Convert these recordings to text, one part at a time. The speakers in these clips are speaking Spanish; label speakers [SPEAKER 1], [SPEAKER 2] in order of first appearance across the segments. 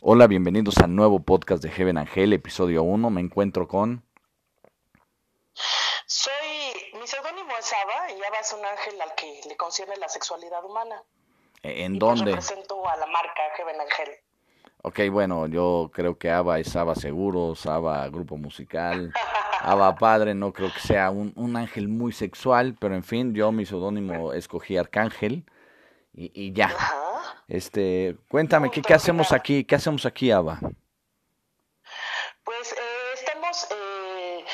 [SPEAKER 1] Hola, bienvenidos al nuevo podcast de Heaven Angel, episodio 1. Me encuentro con...
[SPEAKER 2] Soy, mi seudónimo es Ava y Ava es un ángel al que le concierne la sexualidad humana.
[SPEAKER 1] ¿En
[SPEAKER 2] Y pues
[SPEAKER 1] dónde?
[SPEAKER 2] represento a la marca Heaven Angel.
[SPEAKER 1] Ok, bueno, yo creo que ABBA es ABBA Seguros, ABBA Grupo Musical, ABBA Padre, no creo que sea un, un ángel muy sexual, pero en fin, yo mi seudónimo escogí Arcángel y, y ya.
[SPEAKER 2] Ajá.
[SPEAKER 1] Este, cuéntame, ¿qué, qué hacemos aquí? ¿Qué hacemos aquí, ABBA?
[SPEAKER 2] Pues eh, estamos eh,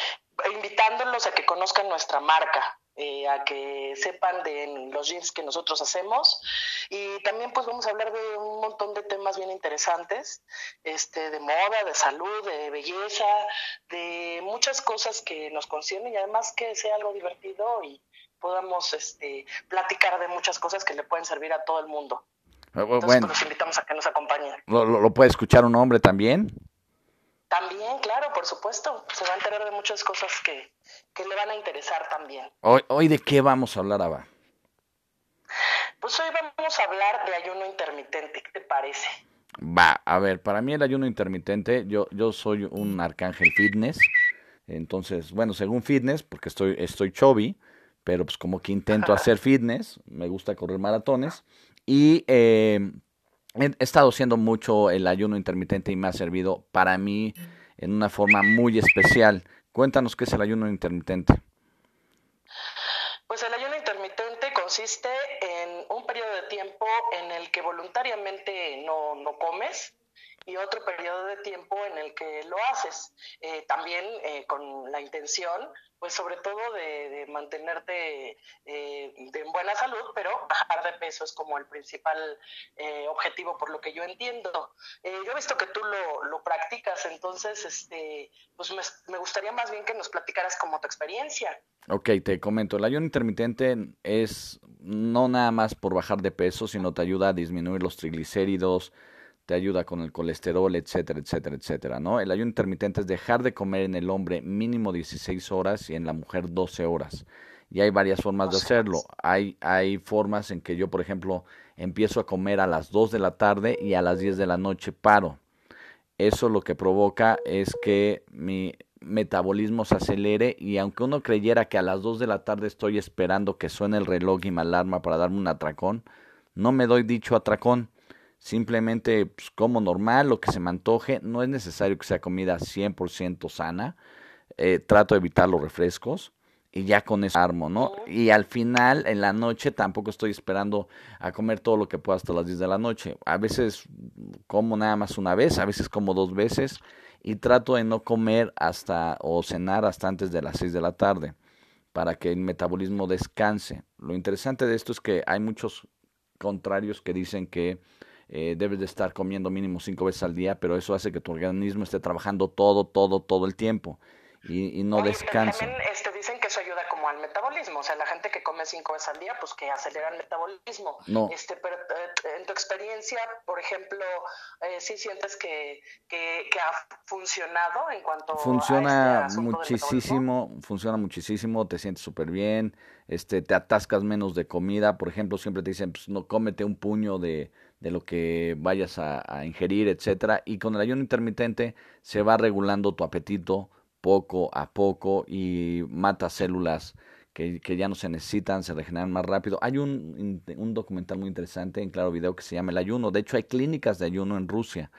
[SPEAKER 2] invitándolos a que conozcan nuestra marca, eh, a que sepan de los jeans que nosotros hacemos y también pues vamos a hablar de un montón de temas bien interesantes, este, de moda, de salud, de belleza, de muchas cosas que nos conciernen y además que sea algo divertido y podamos este, platicar de muchas cosas que le pueden servir a todo el mundo.
[SPEAKER 1] Eh,
[SPEAKER 2] Entonces
[SPEAKER 1] Bueno,
[SPEAKER 2] pues, los invitamos a que nos acompañen.
[SPEAKER 1] ¿lo, lo- lo puede escuchar un hombre también?
[SPEAKER 2] También, claro, por supuesto, se va a enterar de muchas cosas que, que le van a interesar también.
[SPEAKER 1] Hoy, hoy ¿de qué vamos a hablar, ABBA?
[SPEAKER 2] Pues hoy vamos a hablar de ayuno intermitente, ¿qué te parece?
[SPEAKER 1] Va, a ver, para mí el ayuno intermitente, yo, yo soy un arcángel fitness, entonces, bueno, según fitness, porque estoy, estoy chubby, pero pues como que intento hacer fitness, me gusta correr maratones, y eh, he, estado haciendo mucho el ayuno intermitente y me ha servido para mí en una forma muy especial. Cuéntanos qué es el ayuno intermitente.
[SPEAKER 2] Pues el ayuno intermitente consiste en un periodo de tiempo en el que voluntariamente no, no comes y otro periodo de tiempo en el que lo haces. Eh, también eh, con la intención, pues sobre todo de, mantenerte eh, buena salud, pero bajar de peso es como el principal eh, objetivo por lo que yo entiendo. Eh, yo he visto que tú lo, lo practicas, entonces este, pues me, me gustaría más bien que nos platicaras como tu experiencia.
[SPEAKER 1] Ok, te comento, el ayuno intermitente es no nada más por bajar de peso, sino te ayuda a disminuir los triglicéridos, te ayuda con el colesterol, etcétera, etcétera, etcétera, ¿no? El ayuno intermitente es dejar de comer en el hombre mínimo 16 horas y en la mujer 12 horas. Y hay varias formas de
[SPEAKER 2] 12
[SPEAKER 1] hacerlo. Hay, hay formas en que yo, por ejemplo, empiezo a comer a las 2 de la tarde y a las 10 de la noche paro. Eso lo que provoca es que mi metabolismo se acelere y aunque uno creyera que a las 2 de la tarde estoy esperando que suene el reloj y me alarma para darme un atracón, no me doy dicho atracón. Simplemente pues, como normal, lo que se me antoje. No es necesario que sea comida 100% sana. Eh, trato de evitar los refrescos y ya con eso armo, ¿no? Y al final, en la noche, tampoco estoy esperando a comer todo lo que pueda hasta las 10 de la noche. A veces como nada más una vez, a veces como dos veces y trato de no comer hasta o cenar hasta antes de las 6 de la tarde para que el metabolismo descanse. Lo interesante de esto es que hay muchos contrarios que dicen que eh, debes de estar comiendo mínimo cinco veces al día, pero eso hace que tu organismo esté trabajando todo, todo, todo el tiempo y, y no descansa.
[SPEAKER 2] también este, dicen que eso ayuda como al metabolismo, o sea, la gente que come cinco veces al día, pues que acelera el metabolismo.
[SPEAKER 1] No.
[SPEAKER 2] Este, pero eh, en tu experiencia, por ejemplo, eh, ¿sí sientes que, que, que ha funcionado en cuanto a
[SPEAKER 1] Funciona
[SPEAKER 2] este del metabolismo?
[SPEAKER 1] muchísimo, funciona muchísimo, te sientes súper bien, este, te atascas menos de comida, por ejemplo, siempre te dicen, pues no cómete un puño de, de lo que vayas a, ingerir, etcétera, y con el ayuno intermitente se va regulando tu apetito poco a poco y mata células que, que ya no se necesitan, se regeneran más rápido. Hay un, un documental muy interesante en Claro Video que se llama El Ayuno, de hecho hay clínicas de ayuno en Rusia.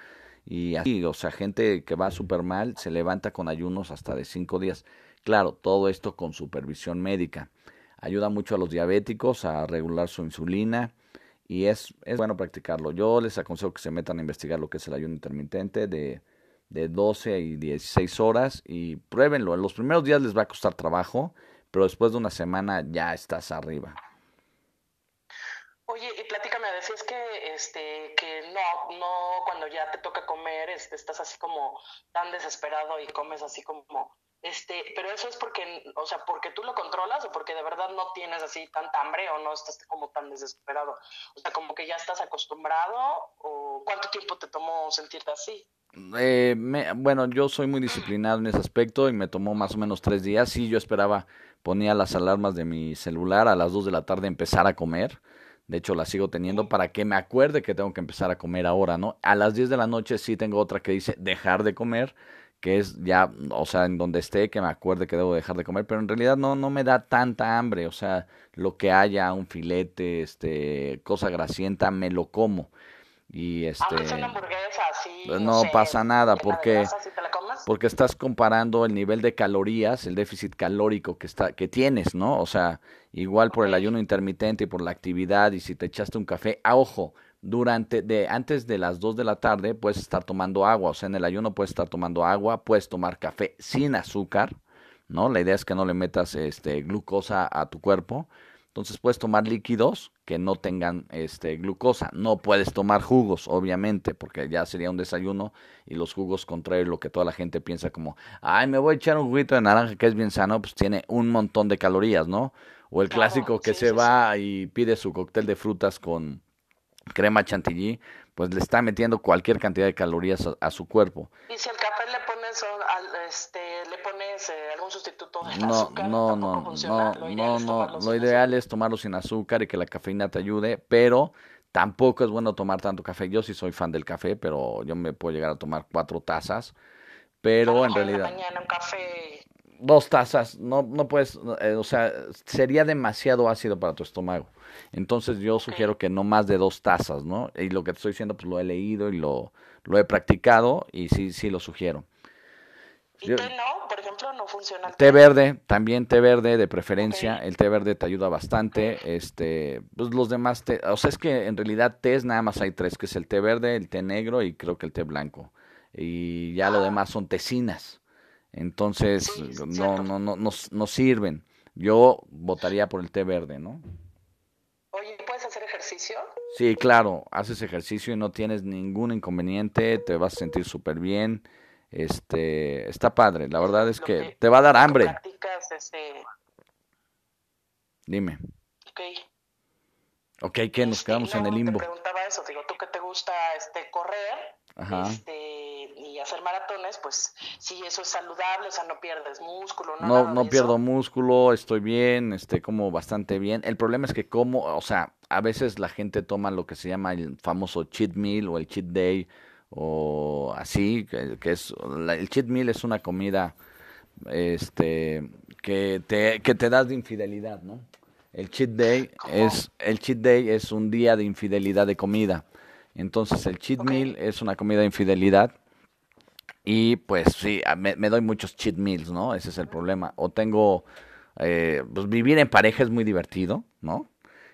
[SPEAKER 1] Y así, o sea, gente que va súper mal se levanta con ayunos hasta de cinco días. Claro, todo esto con supervisión médica. Ayuda mucho a los diabéticos a regular su insulina y es, es bueno practicarlo. Yo les aconsejo que se metan a investigar lo que es el ayuno intermitente de, de 12 y 16 horas y pruébenlo. En los primeros días les va a costar trabajo, pero después de una semana ya estás arriba.
[SPEAKER 2] Oye, y platícame, decías que este que no, no cuando ya te toca comer, este estás así como tan desesperado y comes así como este, pero eso es porque, o sea, porque tú lo controlas o porque de verdad no tienes así tanta hambre o no estás como tan desesperado. O sea, como que ya estás acostumbrado o cuánto tiempo te tomó sentirte así.
[SPEAKER 1] Eh, me- bueno, yo soy muy disciplinado en ese aspecto y me tomó más o menos tres días. Sí, yo esperaba, ponía las alarmas de mi celular a las 2 de la tarde empezar a comer. De hecho, la sigo teniendo para que me acuerde que tengo que empezar a comer ahora, ¿no? A las 10 de la noche sí tengo otra que dice dejar de comer, que es ya, o sea, en donde esté, que me acuerde que debo dejar de comer, pero en realidad no, no me da tanta hambre, o sea, lo que haya, un filete, este, cosa grasienta, me lo como. Y este...
[SPEAKER 2] Pues
[SPEAKER 1] no pasa nada, porque porque estás comparando el nivel de calorías, el déficit calórico que está que tienes, ¿no? O sea, igual por el ayuno intermitente y por la actividad y si te echaste un café, a ojo, durante de antes de las 2 de la tarde puedes estar tomando agua, o sea, en el ayuno puedes estar tomando agua, puedes tomar café sin azúcar, ¿no? La idea es que no le metas este glucosa a tu cuerpo entonces puedes tomar líquidos que no tengan este glucosa. No puedes tomar jugos, obviamente, porque ya sería un desayuno y los jugos contrario lo que toda la gente piensa como, ay, me voy a echar un juguito de naranja que es bien sano, pues tiene un montón de calorías, ¿no? O el clásico que se va y pide su cóctel de frutas con crema chantilly, pues le está metiendo cualquier cantidad de calorías a, su cuerpo.
[SPEAKER 2] Y si el café le pones, este, le pones eh, algún sustituto de
[SPEAKER 1] no,
[SPEAKER 2] azúcar,
[SPEAKER 1] no, no, no, no, no, lo ideal es tomarlo sin azúcar y que la cafeína te ayude, pero tampoco es bueno tomar tanto café. Yo sí soy fan del café, pero yo me puedo llegar a tomar cuatro tazas, pero en realidad...
[SPEAKER 2] mañana un café
[SPEAKER 1] dos tazas, no, no puedes, eh, o sea, sería demasiado ácido para tu estómago. Entonces yo sugiero que no más de dos tazas, ¿no? Y lo que te estoy diciendo, pues lo he leído y lo, lo he practicado y sí, sí lo sugiero.
[SPEAKER 2] ¿Y té no? Por ejemplo, no funciona.
[SPEAKER 1] El té verde, también té verde de preferencia. El té verde te ayuda bastante. Este, pues los demás té, o sea, es que en realidad tés nada más hay tres, que es el té verde, el té negro y creo que el té blanco. Y ya lo ah. demás son tecinas. Entonces, no, no, no, no, no sirven. Yo votaría por el té verde, ¿no?
[SPEAKER 2] Oye, ¿puedes hacer ejercicio?
[SPEAKER 1] Sí, claro, haces ejercicio y no tienes ningún inconveniente, te vas a sentir súper bien. Este, está padre, la verdad es que, te va a dar hambre.
[SPEAKER 2] Este...
[SPEAKER 1] Dime.
[SPEAKER 2] Ok.
[SPEAKER 1] Ok, ¿qué? Nos este, quedamos en el limbo.
[SPEAKER 2] Te preguntaba eso, digo, tú que te gusta este, correr, Ajá. Este, hacer maratones, pues sí, eso es saludable, o sea, no pierdes músculo. No,
[SPEAKER 1] no, no pierdo músculo, estoy bien, este, como bastante bien. El problema es que como, o sea, a veces la gente toma lo que se llama el famoso cheat meal o el cheat day o así, que, es, el cheat meal es una comida, este, que te, que te das de infidelidad, ¿no? El cheat day es, el cheat day es un día de infidelidad de comida. Entonces el cheat meal es una comida de infidelidad y pues sí, me, doy muchos cheat meals, ¿no? Ese es el problema. O tengo, eh, pues vivir en pareja es muy divertido, ¿no?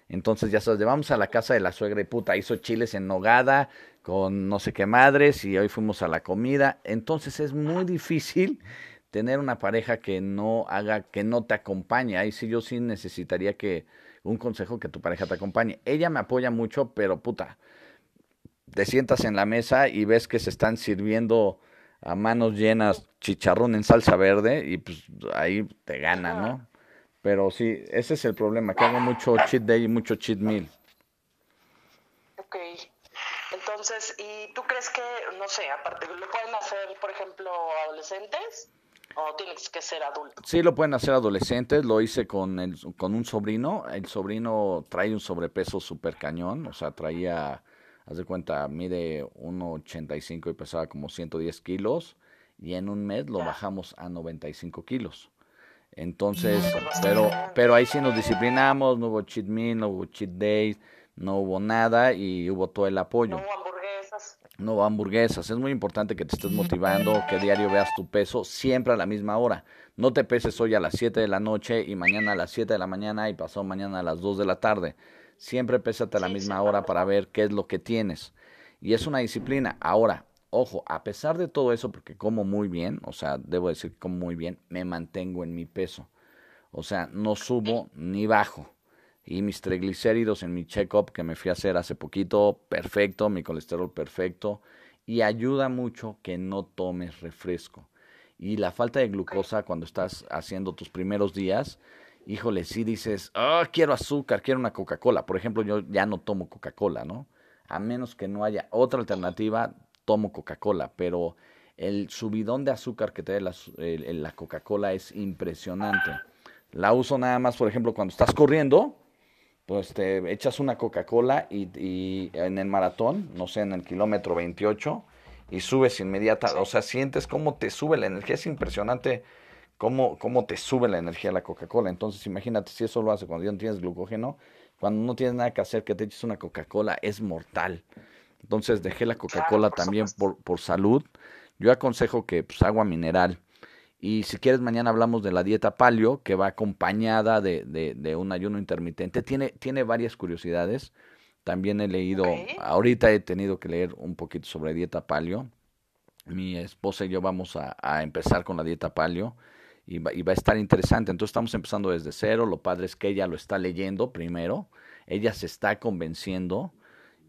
[SPEAKER 1] Entonces ya sabes, vamos a la casa de la suegra y puta, hizo chiles en nogada con no sé qué madres y hoy fuimos a la comida. Entonces es muy difícil tener una pareja que no haga, que no te acompañe. Ahí sí yo sí necesitaría que un consejo que tu pareja te acompañe. Ella me apoya mucho, pero puta, te sientas en la mesa y ves que se están sirviendo a manos llenas chicharrón en salsa verde y pues ahí te gana, ¿no? Pero sí, ese es el problema, que hago mucho cheat day y mucho cheat meal.
[SPEAKER 2] Ok. Entonces, ¿y tú crees que, no sé, aparte, lo pueden hacer, por ejemplo, adolescentes? ¿O tienes que ser adulto?
[SPEAKER 1] Sí, lo pueden hacer adolescentes. Lo hice con, el, con un sobrino. El sobrino trae un sobrepeso súper cañón. O sea, traía haz de cuenta, mide 1,85 y pesaba como 110 kilos y en un mes lo bajamos a 95 kilos. Entonces, pero, pero ahí sí nos disciplinamos, no hubo cheat meal, no hubo cheat days, no hubo nada y hubo todo el apoyo.
[SPEAKER 2] No hubo hamburguesas.
[SPEAKER 1] No hubo hamburguesas. Es muy importante que te estés motivando, que diario veas tu peso siempre a la misma hora. No te peses hoy a las 7 de la noche y mañana a las 7 de la mañana y pasado mañana a las 2 de la tarde siempre pésate a la misma hora para ver qué es lo que tienes. Y es una disciplina. Ahora, ojo, a pesar de todo eso, porque como muy bien, o sea, debo decir que como muy bien, me mantengo en mi peso. O sea, no subo ni bajo. Y mis triglicéridos en mi check-up que me fui a hacer hace poquito, perfecto, mi colesterol perfecto. Y ayuda mucho que no tomes refresco. Y la falta de glucosa cuando estás haciendo tus primeros días, híjole, si dices, oh, quiero azúcar, quiero una Coca-Cola. Por ejemplo, yo ya no tomo Coca-Cola, ¿no? A menos que no haya otra alternativa, tomo Coca-Cola, pero el subidón de azúcar que trae la, la Coca-Cola es impresionante. La uso nada más, por ejemplo, cuando estás corriendo, pues te echas una Coca-Cola y, y, en el maratón, no sé, en el kilómetro 28, y subes inmediata, o sea, sientes cómo te sube la energía, es impresionante cómo, cómo te sube la energía la Coca-Cola. Entonces, imagínate si eso lo hace cuando ya no tienes glucógeno, cuando no tienes nada que hacer, que te eches una Coca-Cola, es mortal. Entonces, dejé la Coca-Cola también por, por salud. Yo aconsejo que pues, agua mineral. Y si quieres, mañana hablamos de la dieta palio, que va acompañada de, de, un ayuno intermitente. Tiene, tiene varias curiosidades. También he leído, ahorita he tenido que leer un poquito sobre dieta palio. Mi esposa y yo vamos a, a empezar con la dieta palio y va, y va, a estar interesante. Entonces estamos empezando desde cero. Lo padre es que ella lo está leyendo primero. Ella se está convenciendo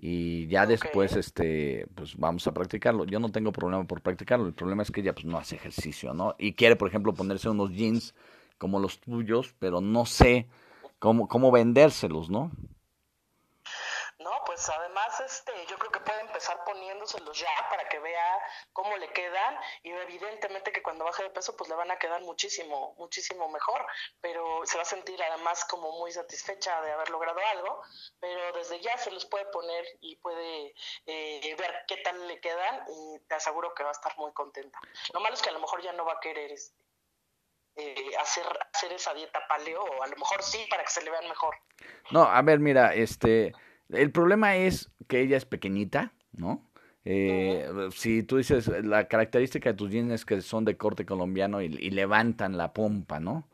[SPEAKER 1] y ya después este pues vamos a practicarlo yo no tengo problema por practicarlo el problema es que ella pues no hace ejercicio no y quiere por ejemplo ponerse unos jeans como los tuyos pero no sé cómo cómo vendérselos no
[SPEAKER 2] pues además este, yo creo que puede empezar poniéndoselos ya para que vea cómo le quedan y evidentemente que cuando baje de peso pues le van a quedar muchísimo, muchísimo mejor, pero se va a sentir además como muy satisfecha de haber logrado algo, pero desde ya se los puede poner y puede eh, ver qué tal le quedan y te aseguro que va a estar muy contenta. Lo malo es que a lo mejor ya no va a querer este, eh, hacer, hacer esa dieta paleo, o a lo mejor sí para que se le vean mejor.
[SPEAKER 1] No, a ver, mira, este el problema es que ella es pequeñita, ¿no? Eh, si tú dices, la característica de tus jeans es que son de corte colombiano y, levantan la pompa, ¿no?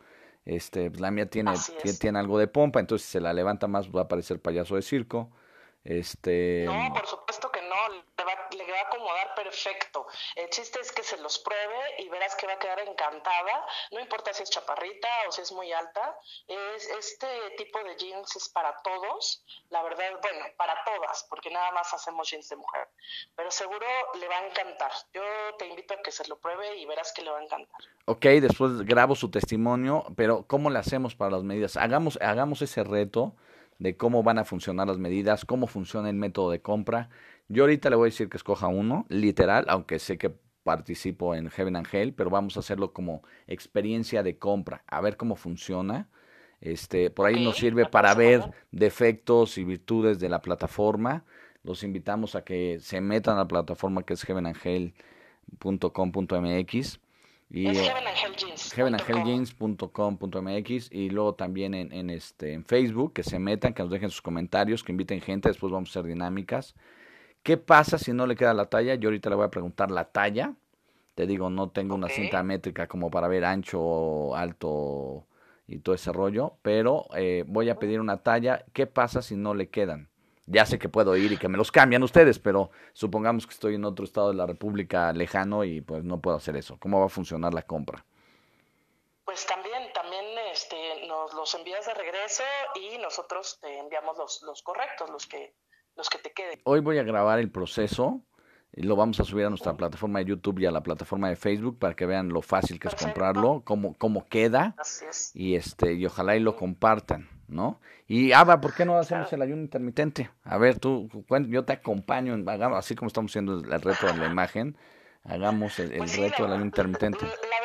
[SPEAKER 1] Este, pues la mía tiene, tiene, tiene, algo de pompa, entonces si se la levanta más va a parecer payaso de circo. Este...
[SPEAKER 2] No, por supuesto que no, le va, le va, a acomodar perfecto. El chiste es que se los pruebe y verás que va a quedar encantada. No importa si es chaparrita o si es muy alta. Es, este tipo de jeans es para todos. La verdad, bueno, para todas, porque nada más hacemos jeans de mujer. Pero seguro le va a encantar. Yo te invito a que se lo pruebe y verás que le va a encantar.
[SPEAKER 1] Ok, después grabo su testimonio, pero ¿cómo le hacemos para las medidas? Hagamos, hagamos ese reto de cómo van a funcionar las medidas, cómo funciona el método de compra. Yo ahorita le voy a decir que escoja uno, literal, aunque sé que participo en Heaven Angel, pero vamos a hacerlo como experiencia de compra, a ver cómo funciona. Este, por ahí nos sirve para ver defectos y virtudes de la plataforma. Los invitamos a que se metan a la plataforma que es heavenangel.com.mx
[SPEAKER 2] y, es
[SPEAKER 1] heavenangeljeans.com.mx y luego también en, en, este, en Facebook, que se metan, que nos dejen sus comentarios, que inviten gente, después vamos a hacer dinámicas. ¿Qué pasa si no le queda la talla? Yo ahorita le voy a preguntar la talla. Te digo, no tengo una cinta métrica como para ver ancho, alto y todo ese rollo, pero eh, voy a pedir una talla. ¿Qué pasa si no le quedan? Ya sé que puedo ir y que me los cambian ustedes, pero supongamos que estoy en otro estado de la República lejano y pues no puedo hacer eso. ¿Cómo va a funcionar la compra?
[SPEAKER 2] Pues también, también este, nos los envías de regreso y nosotros te enviamos los, los correctos, los que, los que te queden.
[SPEAKER 1] Hoy voy a grabar el proceso y lo vamos a subir a nuestra plataforma de YouTube y a la plataforma de Facebook para que vean lo fácil que es comprarlo, cómo, cómo queda y este y ojalá y lo compartan. ¿no? Y Ava, ¿por qué no hacemos el ayuno intermitente? A ver, tú, yo te acompaño, hagamos, así como estamos haciendo el reto de la imagen, hagamos el, pues reto del ayuno intermitente.
[SPEAKER 2] La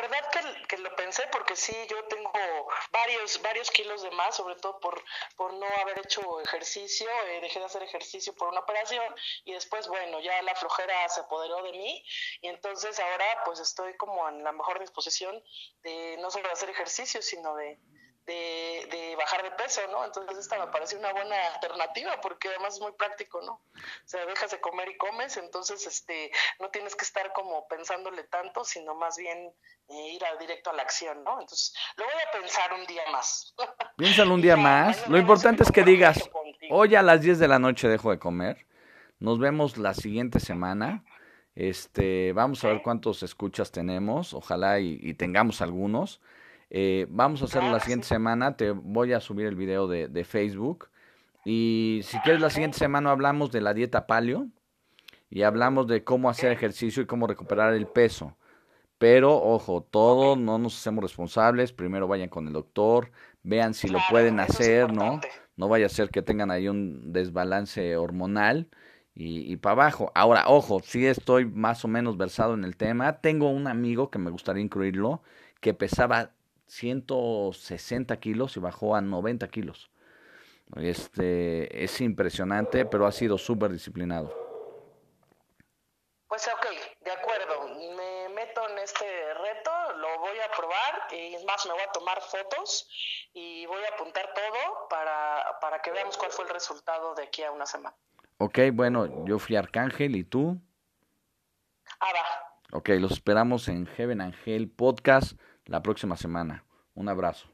[SPEAKER 2] sí, yo tengo varios, varios kilos de más, sobre todo por, por no haber hecho ejercicio, eh, dejé de hacer ejercicio por una operación y después, bueno, ya la flojera se apoderó de mí y entonces ahora pues estoy como en la mejor disposición de no solo hacer ejercicio, sino de de, bajar de peso, ¿no? Entonces esta me parece una buena alternativa porque además es muy práctico, ¿no? O sea, dejas de comer y comes, entonces este no tienes que estar como pensándole tanto, sino más bien eh, ir a, directo a la acción, ¿no? Entonces lo voy a pensar un día más.
[SPEAKER 1] Piénsalo un día más. Lo importante es que digas, hoy a las 10 de la noche dejo de comer. Nos vemos la siguiente semana. Este, vamos a ver cuántos escuchas tenemos, ojalá y tengamos algunos. Eh, vamos a hacerlo la siguiente semana. Te voy a subir el video de, de, Facebook. Y si quieres, la siguiente semana hablamos de la dieta paleo. Y hablamos de cómo hacer ejercicio y cómo recuperar el peso. Pero, ojo, todo no nos hacemos responsables. Primero vayan con el doctor. Vean si lo pueden hacer, ¿no? No vaya a ser que tengan ahí un desbalance hormonal. Y, y para abajo. Ahora, ojo, si estoy más o menos versado en el tema. Tengo un amigo que me gustaría incluirlo, que pesaba 160 kilos y bajó a 90 kilos. Este, es impresionante, pero ha sido súper disciplinado.
[SPEAKER 2] Pues ok, de acuerdo. Me meto en este reto, lo voy a probar y es más, me voy a tomar fotos y voy a apuntar todo para, para que veamos cuál fue el resultado de aquí a una semana.
[SPEAKER 1] Ok, bueno, yo fui Arcángel y tú.
[SPEAKER 2] Ah, va.
[SPEAKER 1] Ok, los esperamos en Heaven Angel Podcast la próxima semana. Un abrazo.